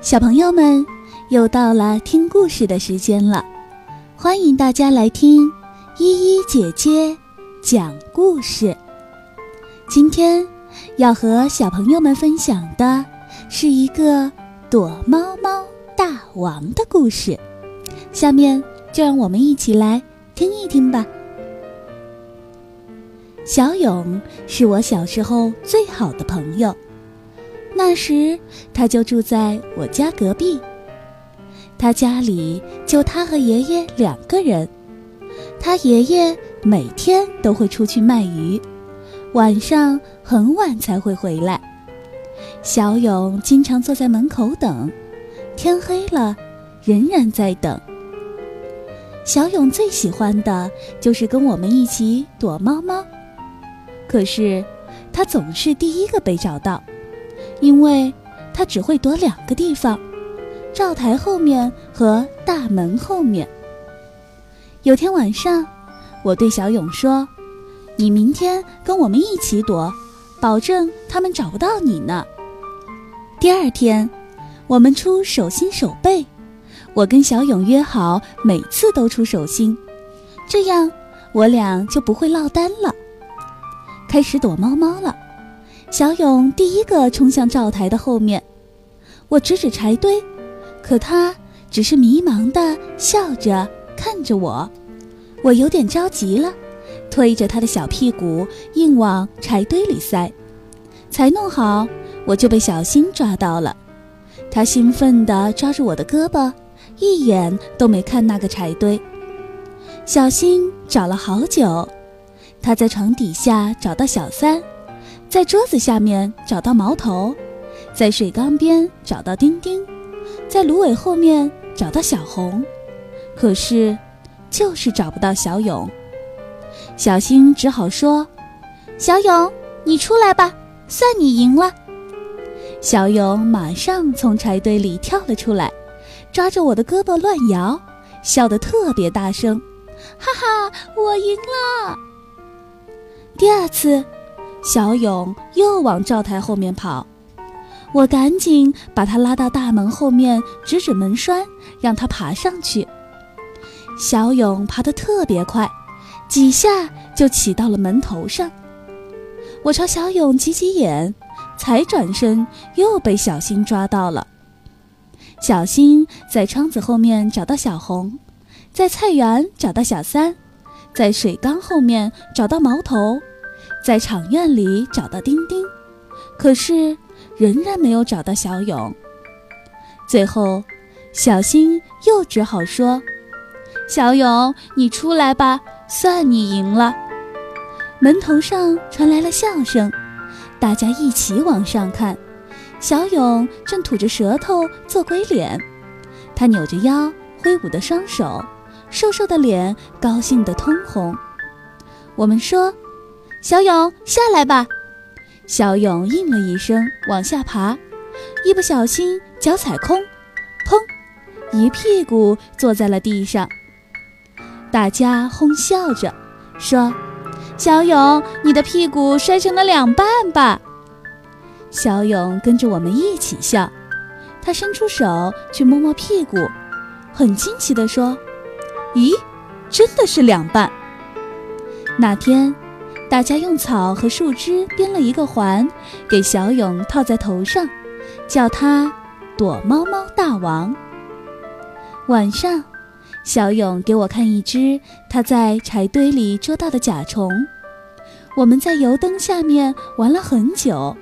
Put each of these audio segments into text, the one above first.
小朋友们，又到了听故事的时间了，欢迎大家来听依依姐姐讲故事。今天要和小朋友们分享的是一个躲猫猫大王的故事，下面就让我们一起来听一听吧。小勇是我小时候最好的朋友。那时他就住在我家隔壁。他家里就他和爷爷两个人。他爷爷每天都会出去卖鱼，晚上很晚才会回来。小勇经常坐在门口等，天黑了仍然在等。小勇最喜欢的就是跟我们一起躲猫猫。可是，他总是第一个被找到，因为他只会躲两个地方：灶台后面和大门后面。有天晚上，我对小勇说：“你明天跟我们一起躲，保证他们找不到你呢。”第二天，我们出手心手背，我跟小勇约好，每次都出手心，这样我俩就不会落单了。开始躲猫猫了，小勇第一个冲向灶台的后面，我指指柴堆，可他只是迷茫的笑着看着我，我有点着急了，推着他的小屁股硬往柴堆里塞，才弄好，我就被小新抓到了，他兴奋地抓住我的胳膊，一眼都没看那个柴堆，小新找了好久。他在床底下找到小三，在桌子下面找到毛头，在水缸边找到丁丁，在芦苇后面找到小红，可是就是找不到小勇。小新只好说：“小勇，你出来吧，算你赢了。”小勇马上从柴堆里跳了出来，抓着我的胳膊乱摇，笑得特别大声：“哈哈，我赢了！”第二次，小勇又往灶台后面跑，我赶紧把他拉到大门后面，指指门栓，让他爬上去。小勇爬得特别快，几下就骑到了门头上。我朝小勇挤挤眼，才转身，又被小新抓到了。小新在窗子后面找到小红，在菜园找到小三，在水缸后面找到毛头。在场院里找到丁丁，可是仍然没有找到小勇。最后，小新又只好说：“小勇，你出来吧，算你赢了。”门头上传来了笑声，大家一起往上看，小勇正吐着舌头做鬼脸，他扭着腰，挥舞的双手，瘦瘦的脸高兴得通红。我们说。小勇，下来吧！小勇应了一声，往下爬，一不小心脚踩空，砰，一屁股坐在了地上。大家哄笑着说：“小勇，你的屁股摔成了两半吧？”小勇跟着我们一起笑，他伸出手去摸摸屁股，很惊奇地说：“咦，真的是两半。”那天。大家用草和树枝编了一个环，给小勇套在头上，叫他“躲猫猫大王”。晚上，小勇给我看一只他在柴堆里捉到的甲虫。我们在油灯下面玩了很久，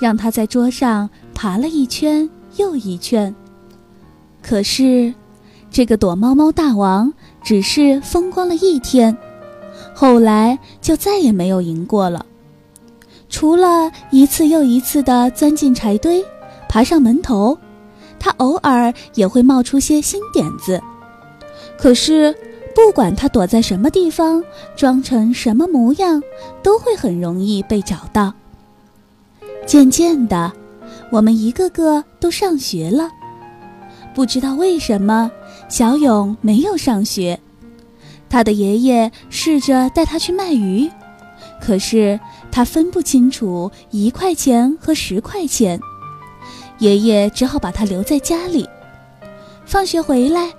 让他在桌上爬了一圈又一圈。可是，这个躲猫猫大王只是风光了一天。后来就再也没有赢过了，除了一次又一次地钻进柴堆，爬上门头，他偶尔也会冒出些新点子。可是，不管他躲在什么地方，装成什么模样，都会很容易被找到。渐渐的，我们一个个都上学了。不知道为什么，小勇没有上学。他的爷爷试着带他去卖鱼，可是他分不清楚一块钱和十块钱。爷爷只好把他留在家里。放学回来，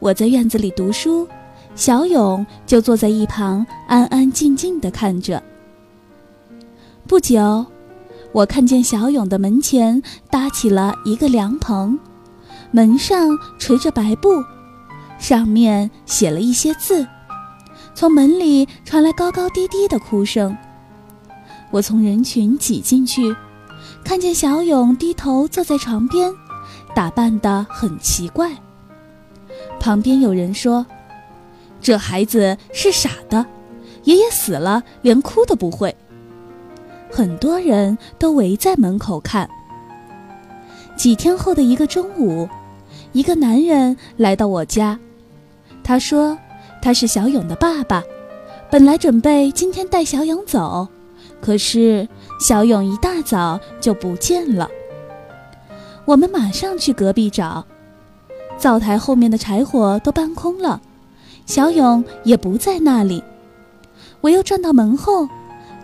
我在院子里读书，小勇就坐在一旁安安静静地看着。不久，我看见小勇的门前搭起了一个凉棚，门上垂着白布，上面写了一些字。从门里传来高高低低的哭声。我从人群挤进去，看见小勇低头坐在床边，打扮得很奇怪。旁边有人说：“这孩子是傻的，爷爷死了连哭都不会。”很多人都围在门口看。几天后的一个中午，一个男人来到我家，他说。他是小勇的爸爸，本来准备今天带小勇走，可是小勇一大早就不见了。我们马上去隔壁找，灶台后面的柴火都搬空了，小勇也不在那里。我又转到门后，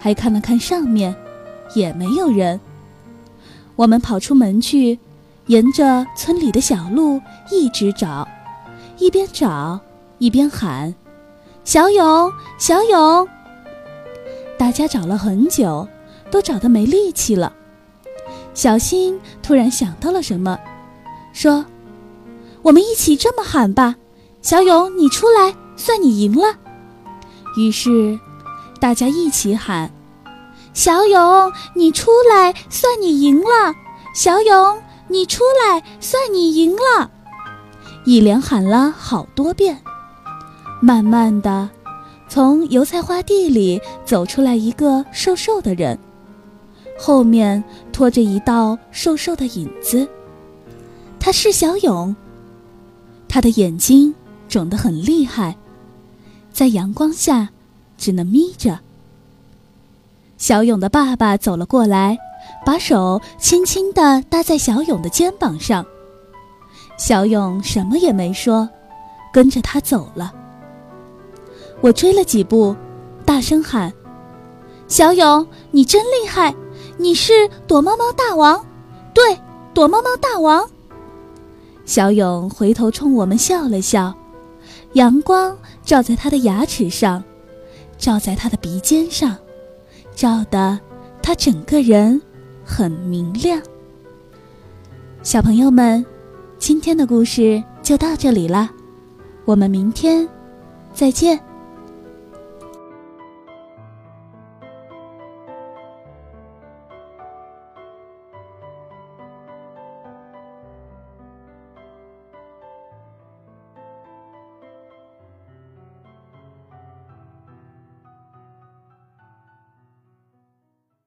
还看了看上面，也没有人。我们跑出门去，沿着村里的小路一直找，一边找。一边喊：“小勇，小勇！”大家找了很久，都找得没力气了。小新突然想到了什么，说：“我们一起这么喊吧，小勇，你出来，算你赢了。”于是，大家一起喊：“小勇，你出来，算你赢了！小勇，你出来，算你赢了！”一连喊了好多遍。慢慢的，从油菜花地里走出来一个瘦瘦的人，后面拖着一道瘦瘦的影子。他是小勇。他的眼睛肿得很厉害，在阳光下只能眯着。小勇的爸爸走了过来，把手轻轻地搭在小勇的肩膀上。小勇什么也没说，跟着他走了。我追了几步，大声喊：“小勇，你真厉害！你是躲猫猫大王，对，躲猫猫大王。”小勇回头冲我们笑了笑，阳光照在他的牙齿上，照在他的鼻尖上，照得他整个人很明亮。小朋友们，今天的故事就到这里了，我们明天再见。